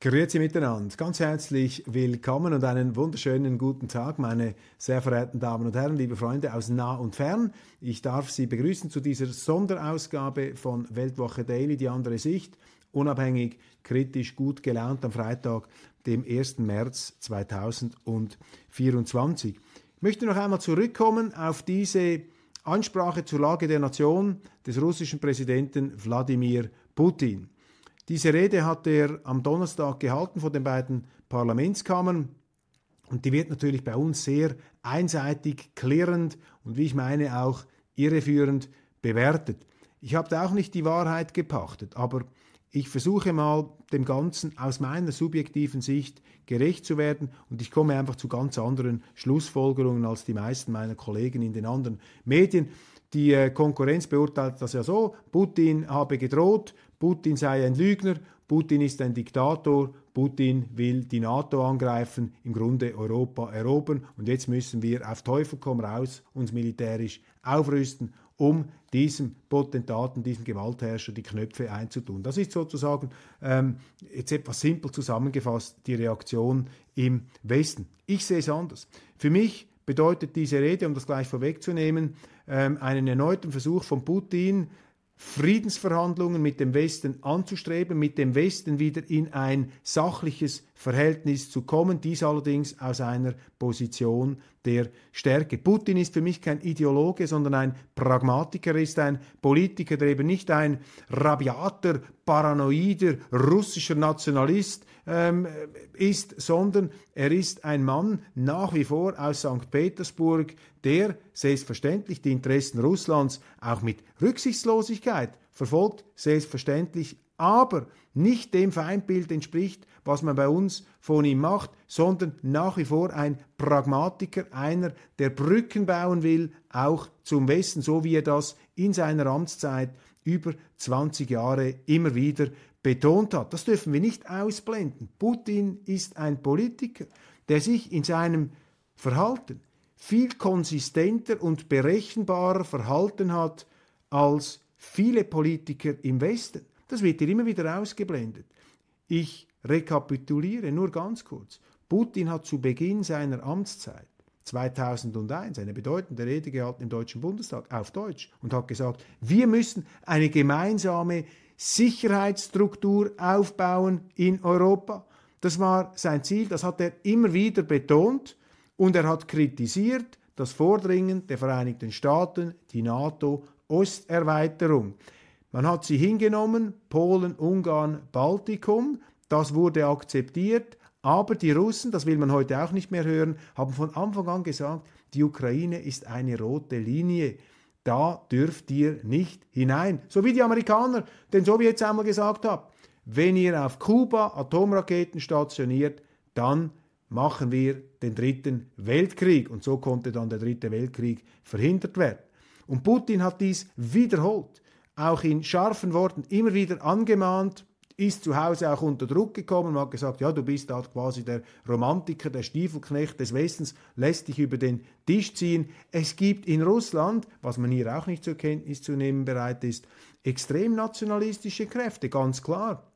Grüezi miteinander, ganz herzlich willkommen und einen wunderschönen guten Tag, meine sehr verehrten Damen und Herren, liebe Freunde aus nah und fern. Ich darf Sie begrüßen zu dieser Sonderausgabe von Weltwoche Daily, die andere Sicht, unabhängig, kritisch, gut gelaunt am Freitag, dem 1. März 2024. Ich möchte noch einmal zurückkommen auf diese Ansprache zur Lage der Nation des russischen Präsidenten Wladimir Putin. Diese Rede hat er am Donnerstag gehalten vor den beiden Parlamentskammern und die wird natürlich bei uns sehr einseitig, klirrend und wie ich meine auch irreführend bewertet. Ich habe da auch nicht die Wahrheit gepachtet, aber ich versuche mal dem Ganzen aus meiner subjektiven Sicht gerecht zu werden und ich komme einfach zu ganz anderen Schlussfolgerungen als die meisten meiner Kollegen in den anderen Medien. Die äh, Konkurrenz beurteilt das ja so, Putin habe gedroht, Putin sei ein Lügner, Putin ist ein Diktator, Putin will die NATO angreifen, im Grunde Europa erobern und jetzt müssen wir auf Teufel komm raus uns militärisch aufrüsten, um diesem Potentaten, diesem Gewaltherrscher die Knöpfe einzutun. Das ist sozusagen ähm, jetzt etwas simpel zusammengefasst die Reaktion im Westen. Ich sehe es anders. Für mich bedeutet diese Rede, um das gleich vorwegzunehmen, ähm, einen erneuten Versuch von Putin, Friedensverhandlungen mit dem Westen anzustreben, mit dem Westen wieder in ein sachliches Verhältnis zu kommen, dies allerdings aus einer Position der Stärke. Putin ist für mich kein Ideologe, sondern ein Pragmatiker, ist ein Politiker, der eben nicht ein rabiater, paranoider russischer Nationalist ähm, ist, sondern er ist ein Mann nach wie vor aus St. Petersburg, der selbstverständlich die Interessen Russlands auch mit Rücksichtslosigkeit verfolgt, selbstverständlich, aber nicht dem Feindbild entspricht, was man bei uns von ihm macht, sondern nach wie vor ein Pragmatiker, einer, der Brücken bauen will, auch zum Westen, so wie er das in seiner Amtszeit über 20 Jahre immer wieder betont hat. Das dürfen wir nicht ausblenden. Putin ist ein Politiker, der sich in seinem Verhalten viel konsistenter und berechenbarer verhalten hat als viele Politiker im Westen. Das wird hier immer wieder ausgeblendet. Ich rekapituliere nur ganz kurz. Putin hat zu Beginn seiner Amtszeit 2001 eine bedeutende Rede gehalten im Deutschen Bundestag auf Deutsch und hat gesagt, wir müssen eine gemeinsame Sicherheitsstruktur aufbauen in Europa. Das war sein Ziel, das hat er immer wieder betont und er hat kritisiert das Vordringen der Vereinigten Staaten, die NATO-Osterweiterung. Man hat sie hingenommen, Polen, Ungarn, Baltikum, das wurde akzeptiert, aber die Russen, das will man heute auch nicht mehr hören, haben von Anfang an gesagt, die Ukraine ist eine rote Linie. Da dürft ihr nicht hinein. So wie die Amerikaner den Sowjets einmal gesagt haben, wenn ihr auf Kuba Atomraketen stationiert, dann machen wir den dritten Weltkrieg. Und so konnte dann der dritte Weltkrieg verhindert werden. Und Putin hat dies wiederholt, auch in scharfen Worten immer wieder angemahnt, ist zu Hause auch unter Druck gekommen und hat gesagt, ja, du bist da quasi der Romantiker, der Stiefelknecht des Westens, lässt dich über den Tisch ziehen. Es gibt in Russland, was man hier auch nicht zur Kenntnis zu nehmen bereit ist, extrem nationalistische Kräfte, ganz klar.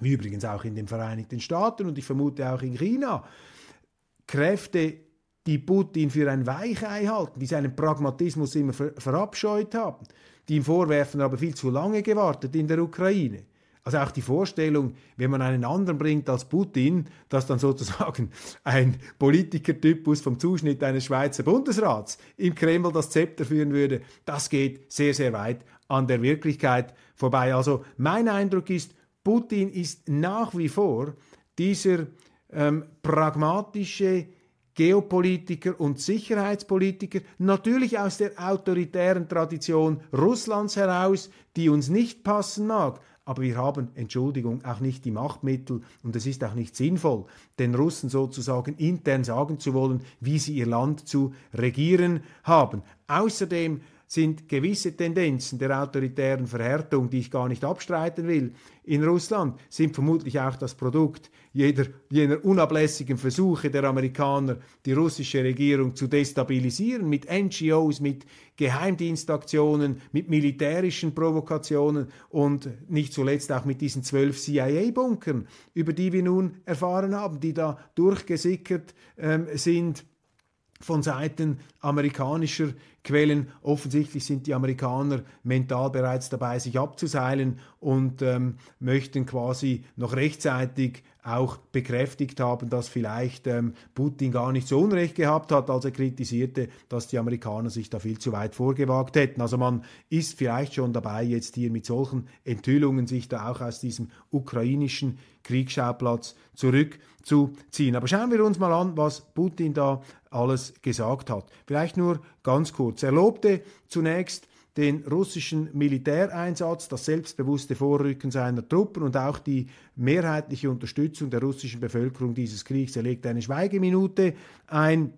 Wie übrigens auch in den Vereinigten Staaten und ich vermute auch in China. Kräfte, die Putin für ein Weichei halten, die seinen Pragmatismus immer ver verabscheut haben, die ihm vorwerfen, aber viel zu lange gewartet in der Ukraine. Also auch die Vorstellung, wenn man einen anderen bringt als Putin, dass dann sozusagen ein Politikertypus vom Zuschnitt eines Schweizer Bundesrats im Kreml das Zepter führen würde, das geht sehr, sehr weit an der Wirklichkeit vorbei. Also mein Eindruck ist, Putin ist nach wie vor dieser ähm, pragmatische Geopolitiker und Sicherheitspolitiker, natürlich aus der autoritären Tradition Russlands heraus, die uns nicht passen mag, aber wir haben, Entschuldigung, auch nicht die Machtmittel und es ist auch nicht sinnvoll, den Russen sozusagen intern sagen zu wollen, wie sie ihr Land zu regieren haben. Außerdem sind gewisse Tendenzen der autoritären Verhärtung, die ich gar nicht abstreiten will, in Russland, sind vermutlich auch das Produkt jeder, jener unablässigen Versuche der Amerikaner, die russische Regierung zu destabilisieren, mit NGOs, mit Geheimdienstaktionen, mit militärischen Provokationen und nicht zuletzt auch mit diesen zwölf CIA-Bunkern, über die wir nun erfahren haben, die da durchgesickert ähm, sind von Seiten amerikanischer Quellen. Offensichtlich sind die Amerikaner mental bereits dabei, sich abzuseilen und ähm, möchten quasi noch rechtzeitig auch bekräftigt haben, dass vielleicht ähm, Putin gar nicht so Unrecht gehabt hat, als er kritisierte, dass die Amerikaner sich da viel zu weit vorgewagt hätten. Also man ist vielleicht schon dabei, jetzt hier mit solchen Enthüllungen sich da auch aus diesem ukrainischen Kriegsschauplatz zurückzuziehen. Aber schauen wir uns mal an, was Putin da alles gesagt hat. Vielleicht nur ganz kurz. Er lobte zunächst den russischen Militäreinsatz, das selbstbewusste Vorrücken seiner Truppen und auch die mehrheitliche Unterstützung der russischen Bevölkerung dieses Kriegs. Er legte eine Schweigeminute ein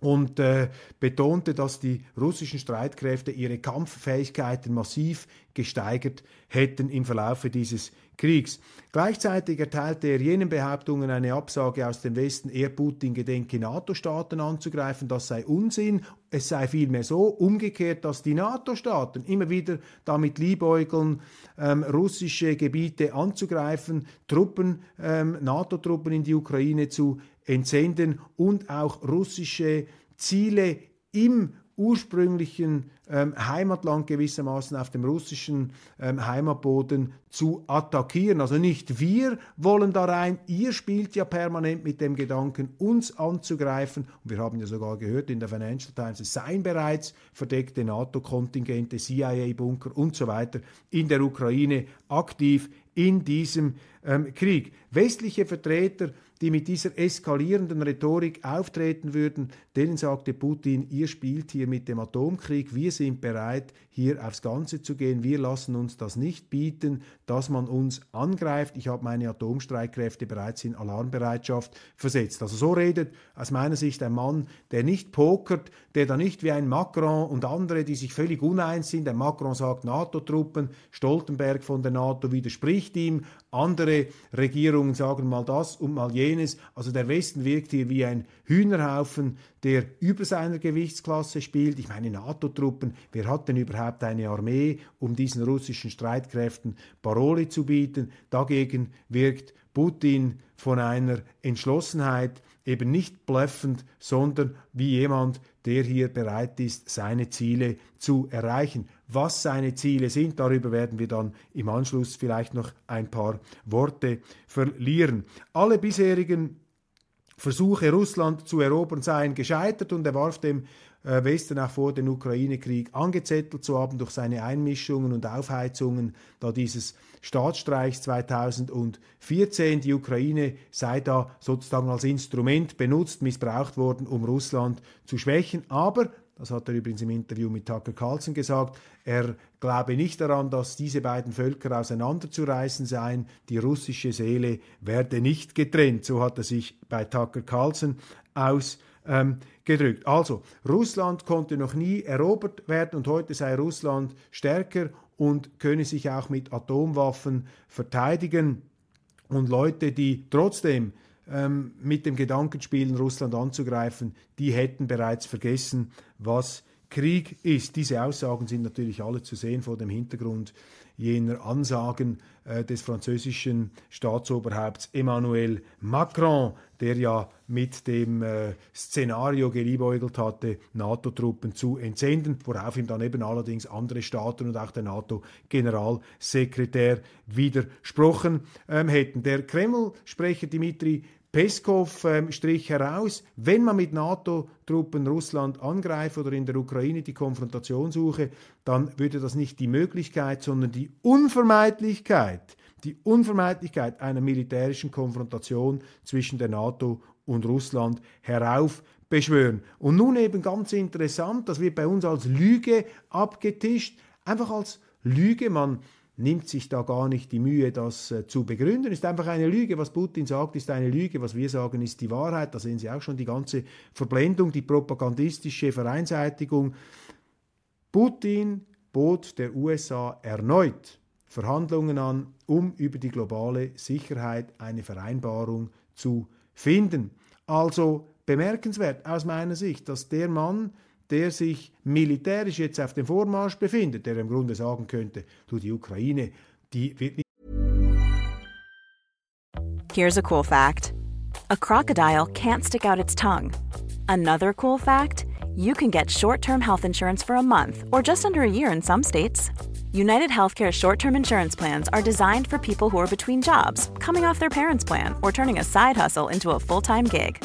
und äh, betonte, dass die russischen Streitkräfte ihre Kampffähigkeiten massiv gesteigert hätten im Verlaufe dieses Kriegs. Gleichzeitig erteilte er jenen Behauptungen eine Absage aus dem Westen, er Putin gedenke NATO-Staaten anzugreifen, das sei Unsinn. Es sei vielmehr so umgekehrt, dass die NATO-Staaten immer wieder damit liebäugeln, ähm, russische Gebiete anzugreifen, Truppen, ähm, NATO-Truppen in die Ukraine zu entsenden und auch russische Ziele im ursprünglichen ähm, Heimatland gewissermaßen auf dem russischen ähm, Heimatboden zu attackieren. Also nicht wir wollen da rein, ihr spielt ja permanent mit dem Gedanken, uns anzugreifen. Und wir haben ja sogar gehört in der Financial Times, es seien bereits verdeckte NATO-Kontingente, CIA-Bunker und so weiter in der Ukraine aktiv in diesem ähm, Krieg. Westliche Vertreter die mit dieser eskalierenden Rhetorik auftreten würden, denen sagte Putin, ihr spielt hier mit dem Atomkrieg, wir sind bereit, hier aufs Ganze zu gehen, wir lassen uns das nicht bieten, dass man uns angreift. Ich habe meine Atomstreitkräfte bereits in Alarmbereitschaft versetzt. Also so redet aus meiner Sicht ein Mann, der nicht pokert, der da nicht wie ein Macron und andere, die sich völlig uneins sind, der Macron sagt NATO-Truppen, Stoltenberg von der NATO widerspricht ihm, andere Regierungen sagen mal das und mal jenes. Also der Westen wirkt hier wie ein Hühnerhaufen, der über seiner Gewichtsklasse spielt. Ich meine NATO-Truppen, wer hat denn überhaupt eine Armee, um diesen russischen Streitkräften Parole zu bieten? Dagegen wirkt Putin von einer Entschlossenheit, eben nicht bluffend, sondern wie jemand, der hier bereit ist, seine Ziele zu erreichen. Was seine Ziele sind, darüber werden wir dann im Anschluss vielleicht noch ein paar Worte verlieren. Alle bisherigen Versuche, Russland zu erobern, seien gescheitert und er warf dem äh, Westen auch vor, den Ukraine-Krieg angezettelt zu haben durch seine Einmischungen und Aufheizungen, da dieses Staatsstreichs 2014. Die Ukraine sei da sozusagen als Instrument benutzt, missbraucht worden, um Russland zu schwächen. Aber das hat er übrigens im Interview mit Tucker Carlson gesagt. Er glaube nicht daran, dass diese beiden Völker auseinanderzureißen seien. Die russische Seele werde nicht getrennt. So hat er sich bei Tucker Carlson ausgedrückt. also, Russland konnte noch nie erobert werden und heute sei Russland stärker und könne sich auch mit Atomwaffen verteidigen. Und Leute, die trotzdem ähm, mit dem Gedanken spielen, Russland anzugreifen, die hätten bereits vergessen, was Krieg ist. Diese Aussagen sind natürlich alle zu sehen vor dem Hintergrund jener Ansagen äh, des französischen Staatsoberhaupts Emmanuel Macron, der ja mit dem äh, Szenario geliebäugelt hatte, NATO-Truppen zu entsenden, worauf ihm dann eben allerdings andere Staaten und auch der NATO-Generalsekretär widersprochen ähm, hätten. Der Kreml-Sprecher Dimitri Peskov ähm, strich heraus, wenn man mit NATO-Truppen Russland angreift oder in der Ukraine die Konfrontation suche, dann würde das nicht die Möglichkeit, sondern die Unvermeidlichkeit, die Unvermeidlichkeit einer militärischen Konfrontation zwischen der NATO und Russland heraufbeschwören. Und nun eben ganz interessant, das wird bei uns als Lüge abgetischt, einfach als Lüge. Man nimmt sich da gar nicht die Mühe, das äh, zu begründen. Ist einfach eine Lüge. Was Putin sagt, ist eine Lüge. Was wir sagen, ist die Wahrheit. Da sehen Sie auch schon die ganze Verblendung, die propagandistische Vereinseitigung. Putin bot der USA erneut Verhandlungen an, um über die globale Sicherheit eine Vereinbarung zu finden. Also bemerkenswert aus meiner Sicht, dass der Mann, der sich militärisch jetzt auf dem Vormarsch befindet, der im Grunde sagen könnte, du, die Ukraine, die wird nicht. Here's a cool fact: A crocodile can't stick out its tongue. Another cool fact: You can get short-term health insurance for a month or just under a year in some states. United Healthcare short term insurance plans are designed for people who are between jobs, coming off their parents' plan, or turning a side hustle into a full time gig.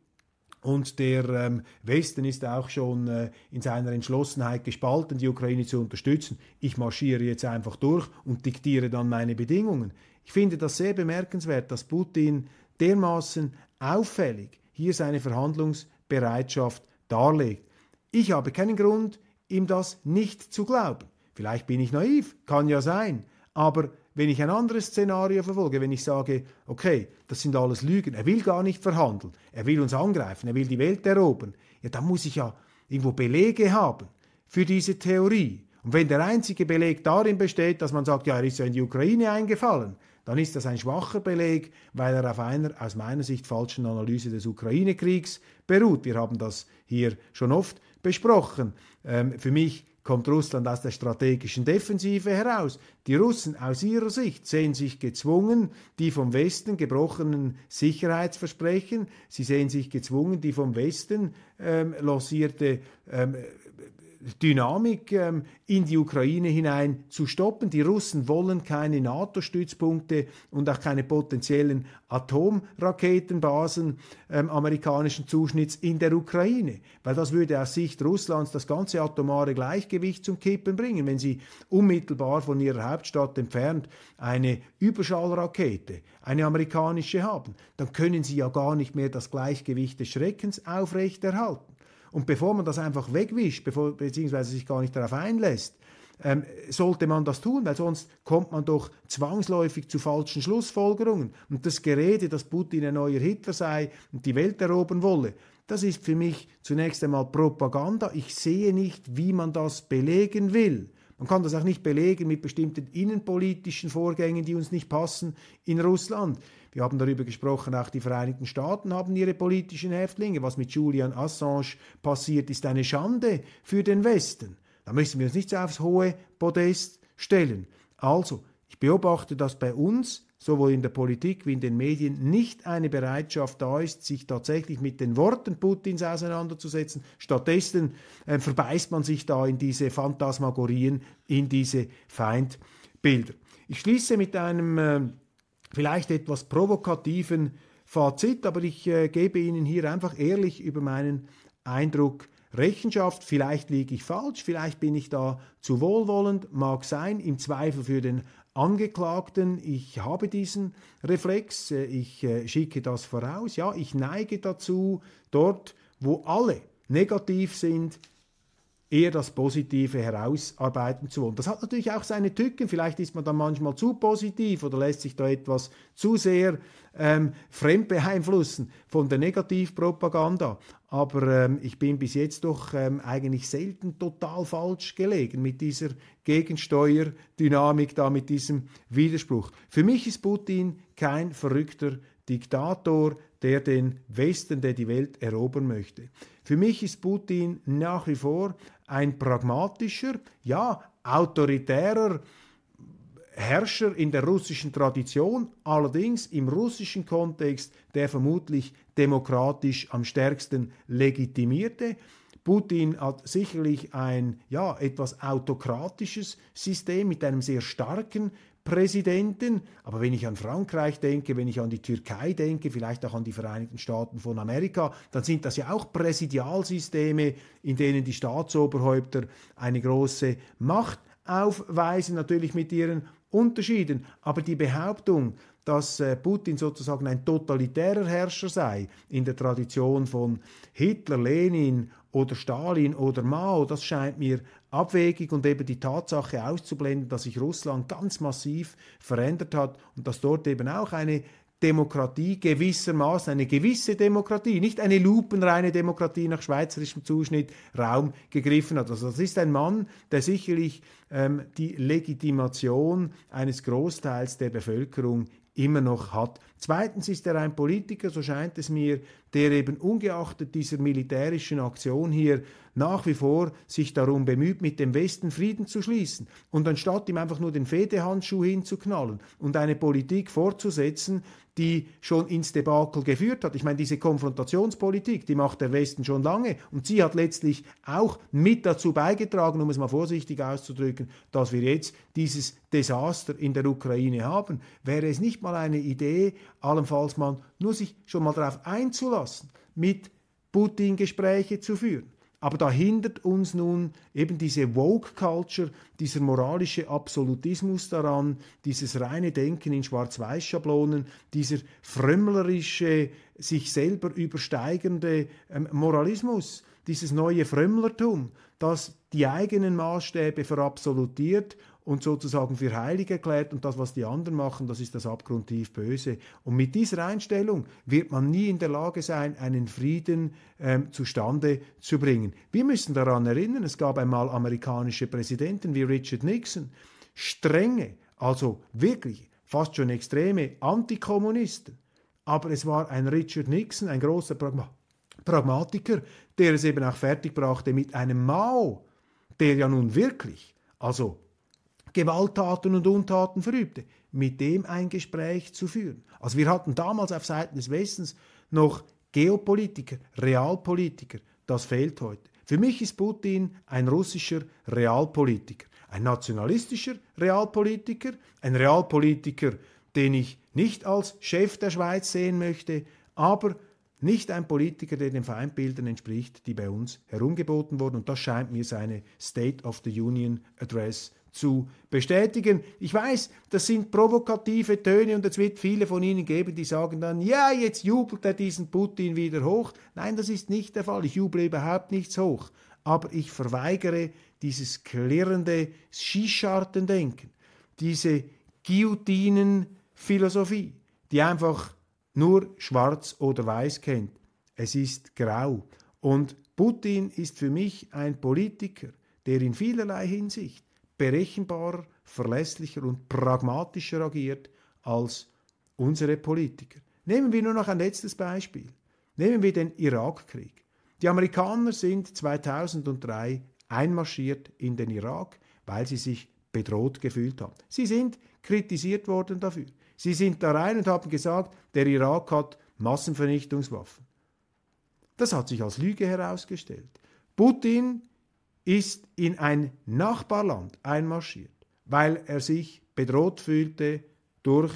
Und der ähm, Westen ist auch schon äh, in seiner Entschlossenheit gespalten, die Ukraine zu unterstützen. Ich marschiere jetzt einfach durch und diktiere dann meine Bedingungen. Ich finde das sehr bemerkenswert, dass Putin dermaßen auffällig hier seine Verhandlungsbereitschaft darlegt. Ich habe keinen Grund, ihm das nicht zu glauben. Vielleicht bin ich naiv, kann ja sein, aber wenn ich ein anderes Szenario verfolge, wenn ich sage, okay, das sind alles Lügen, er will gar nicht verhandeln, er will uns angreifen, er will die Welt erobern, ja, dann muss ich ja irgendwo Belege haben für diese Theorie. Und wenn der einzige Beleg darin besteht, dass man sagt, ja, er ist ja in die Ukraine eingefallen, dann ist das ein schwacher Beleg, weil er auf einer aus meiner Sicht falschen Analyse des Ukraine-Kriegs beruht. Wir haben das hier schon oft besprochen. Ähm, für mich kommt Russland aus der strategischen Defensive heraus. Die Russen aus ihrer Sicht sehen sich gezwungen, die vom Westen gebrochenen Sicherheitsversprechen, sie sehen sich gezwungen, die vom Westen ähm, lancierte ähm, Dynamik ähm, in die Ukraine hinein zu stoppen. Die Russen wollen keine NATO-Stützpunkte und auch keine potenziellen Atomraketenbasen ähm, amerikanischen Zuschnitts in der Ukraine, weil das würde aus Sicht Russlands das ganze atomare Gleichgewicht zum Kippen bringen, wenn sie unmittelbar von ihrer Hauptstadt entfernt eine Überschallrakete, eine amerikanische haben, dann können sie ja gar nicht mehr das Gleichgewicht des Schreckens aufrechterhalten. Und bevor man das einfach wegwischt, bevor, beziehungsweise sich gar nicht darauf einlässt, ähm, sollte man das tun, weil sonst kommt man doch zwangsläufig zu falschen Schlussfolgerungen. Und das Gerede, dass Putin ein neuer Hitler sei und die Welt erobern wolle, das ist für mich zunächst einmal Propaganda. Ich sehe nicht, wie man das belegen will. Man kann das auch nicht belegen mit bestimmten innenpolitischen Vorgängen, die uns nicht passen in Russland. Wir haben darüber gesprochen, auch die Vereinigten Staaten haben ihre politischen Häftlinge. Was mit Julian Assange passiert, ist eine Schande für den Westen. Da müssen wir uns nicht aufs hohe Podest stellen. Also, ich beobachte, dass bei uns sowohl in der Politik wie in den Medien nicht eine Bereitschaft da ist, sich tatsächlich mit den Worten Putins auseinanderzusetzen. Stattdessen äh, verbeißt man sich da in diese Phantasmagorien, in diese Feindbilder. Ich schließe mit einem äh, vielleicht etwas provokativen Fazit, aber ich äh, gebe Ihnen hier einfach ehrlich über meinen Eindruck Rechenschaft. Vielleicht liege ich falsch, vielleicht bin ich da zu wohlwollend, mag sein, im Zweifel für den Angeklagten. Ich habe diesen Reflex, äh, ich äh, schicke das voraus. Ja, ich neige dazu, dort, wo alle negativ sind, eher das Positive herausarbeiten zu wollen. Das hat natürlich auch seine Tücken. Vielleicht ist man dann manchmal zu positiv oder lässt sich da etwas zu sehr ähm, fremd beeinflussen von der Negativpropaganda. Aber ähm, ich bin bis jetzt doch ähm, eigentlich selten total falsch gelegen mit dieser Gegensteuerdynamik da, mit diesem Widerspruch. Für mich ist Putin kein verrückter Diktator, der den Westen, der die Welt erobern möchte. Für mich ist Putin nach wie vor ein pragmatischer, ja, autoritärer Herrscher in der russischen Tradition, allerdings im russischen Kontext der vermutlich demokratisch am stärksten legitimierte. Putin hat sicherlich ein ja, etwas autokratisches System mit einem sehr starken Präsidenten. Aber wenn ich an Frankreich denke, wenn ich an die Türkei denke, vielleicht auch an die Vereinigten Staaten von Amerika, dann sind das ja auch Präsidialsysteme, in denen die Staatsoberhäupter eine große Macht aufweisen, natürlich mit ihren Unterschieden. Aber die Behauptung, dass äh, Putin sozusagen ein totalitärer Herrscher sei, in der Tradition von Hitler, Lenin oder Stalin oder Mao, das scheint mir abwegig und eben die Tatsache auszublenden, dass sich Russland ganz massiv verändert hat und dass dort eben auch eine Demokratie gewissermaßen, eine gewisse Demokratie, nicht eine lupenreine Demokratie nach schweizerischem Zuschnitt Raum gegriffen hat. Also das ist ein Mann, der sicherlich ähm, die Legitimation eines Großteils der Bevölkerung immer noch hat. Zweitens ist er ein Politiker, so scheint es mir, der eben ungeachtet dieser militärischen Aktion hier nach wie vor sich darum bemüht, mit dem Westen Frieden zu schließen. Und anstatt ihm einfach nur den Fehdehandschuh hinzuknallen und eine Politik fortzusetzen, die schon ins Debakel geführt hat. Ich meine, diese Konfrontationspolitik, die macht der Westen schon lange und sie hat letztlich auch mit dazu beigetragen, um es mal vorsichtig auszudrücken, dass wir jetzt dieses Desaster in der Ukraine haben. Wäre es nicht mal eine Idee, allenfalls mal nur sich schon mal darauf einzulassen, mit Putin Gespräche zu führen? Aber da hindert uns nun eben diese Woke-Culture, dieser moralische Absolutismus daran, dieses reine Denken in Schwarz-Weiß-Schablonen, dieser frömmlerische, sich selber übersteigende ähm, Moralismus, dieses neue Frömmlertum, das die eigenen Maßstäbe verabsolutiert und sozusagen für heilig erklärt und das, was die anderen machen, das ist das abgrundtief Böse. Und mit dieser Einstellung wird man nie in der Lage sein, einen Frieden ähm, zustande zu bringen. Wir müssen daran erinnern, es gab einmal amerikanische Präsidenten wie Richard Nixon, strenge, also wirklich fast schon extreme Antikommunisten. Aber es war ein Richard Nixon, ein großer Pragma Pragmatiker, der es eben auch fertigbrachte mit einem Mao, der ja nun wirklich, also Gewalttaten und Untaten verübte, mit dem ein Gespräch zu führen. Also wir hatten damals auf Seiten des Westens noch Geopolitiker, Realpolitiker. Das fehlt heute. Für mich ist Putin ein russischer Realpolitiker, ein nationalistischer Realpolitiker, ein Realpolitiker, den ich nicht als Chef der Schweiz sehen möchte, aber nicht ein Politiker, der den Feindbildern entspricht, die bei uns herumgeboten wurden. Und das scheint mir seine State of the Union Address zu bestätigen. Ich weiß, das sind provokative Töne und es wird viele von Ihnen geben, die sagen dann, ja, jetzt jubelt er diesen Putin wieder hoch. Nein, das ist nicht der Fall. Ich juble überhaupt nichts hoch. Aber ich verweigere dieses klirrende Skischartendenken, diese Guillotinen-Philosophie, die einfach nur schwarz oder weiß kennt. Es ist grau. Und Putin ist für mich ein Politiker, der in vielerlei Hinsicht berechenbarer, verlässlicher und pragmatischer agiert als unsere Politiker. Nehmen wir nur noch ein letztes Beispiel. Nehmen wir den Irakkrieg. Die Amerikaner sind 2003 einmarschiert in den Irak, weil sie sich bedroht gefühlt haben. Sie sind kritisiert worden dafür. Sie sind da rein und haben gesagt, der Irak hat Massenvernichtungswaffen. Das hat sich als Lüge herausgestellt. Putin ist in ein Nachbarland einmarschiert, weil er sich bedroht fühlte durch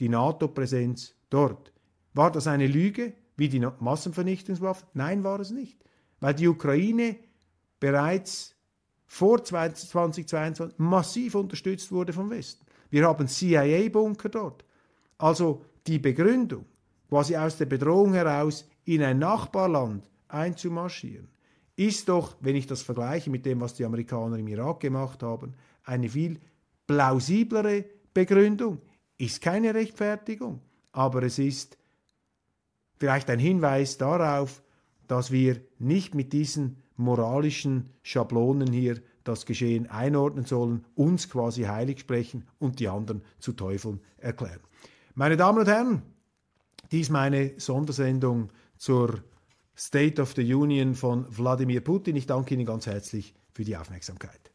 die NATO-Präsenz dort. War das eine Lüge, wie die Massenvernichtungswaffe? Nein, war es nicht, weil die Ukraine bereits vor 2022 massiv unterstützt wurde vom Westen. Wir haben CIA-Bunker dort. Also die Begründung, quasi aus der Bedrohung heraus in ein Nachbarland einzumarschieren, ist doch, wenn ich das vergleiche mit dem, was die Amerikaner im Irak gemacht haben, eine viel plausiblere Begründung. Ist keine Rechtfertigung, aber es ist vielleicht ein Hinweis darauf, dass wir nicht mit diesen moralischen Schablonen hier das Geschehen einordnen sollen, uns quasi heilig sprechen und die anderen zu Teufeln erklären. Meine Damen und Herren, dies meine Sondersendung zur State of the Union von Wladimir Putin. Ich danke Ihnen ganz herzlich für die Aufmerksamkeit.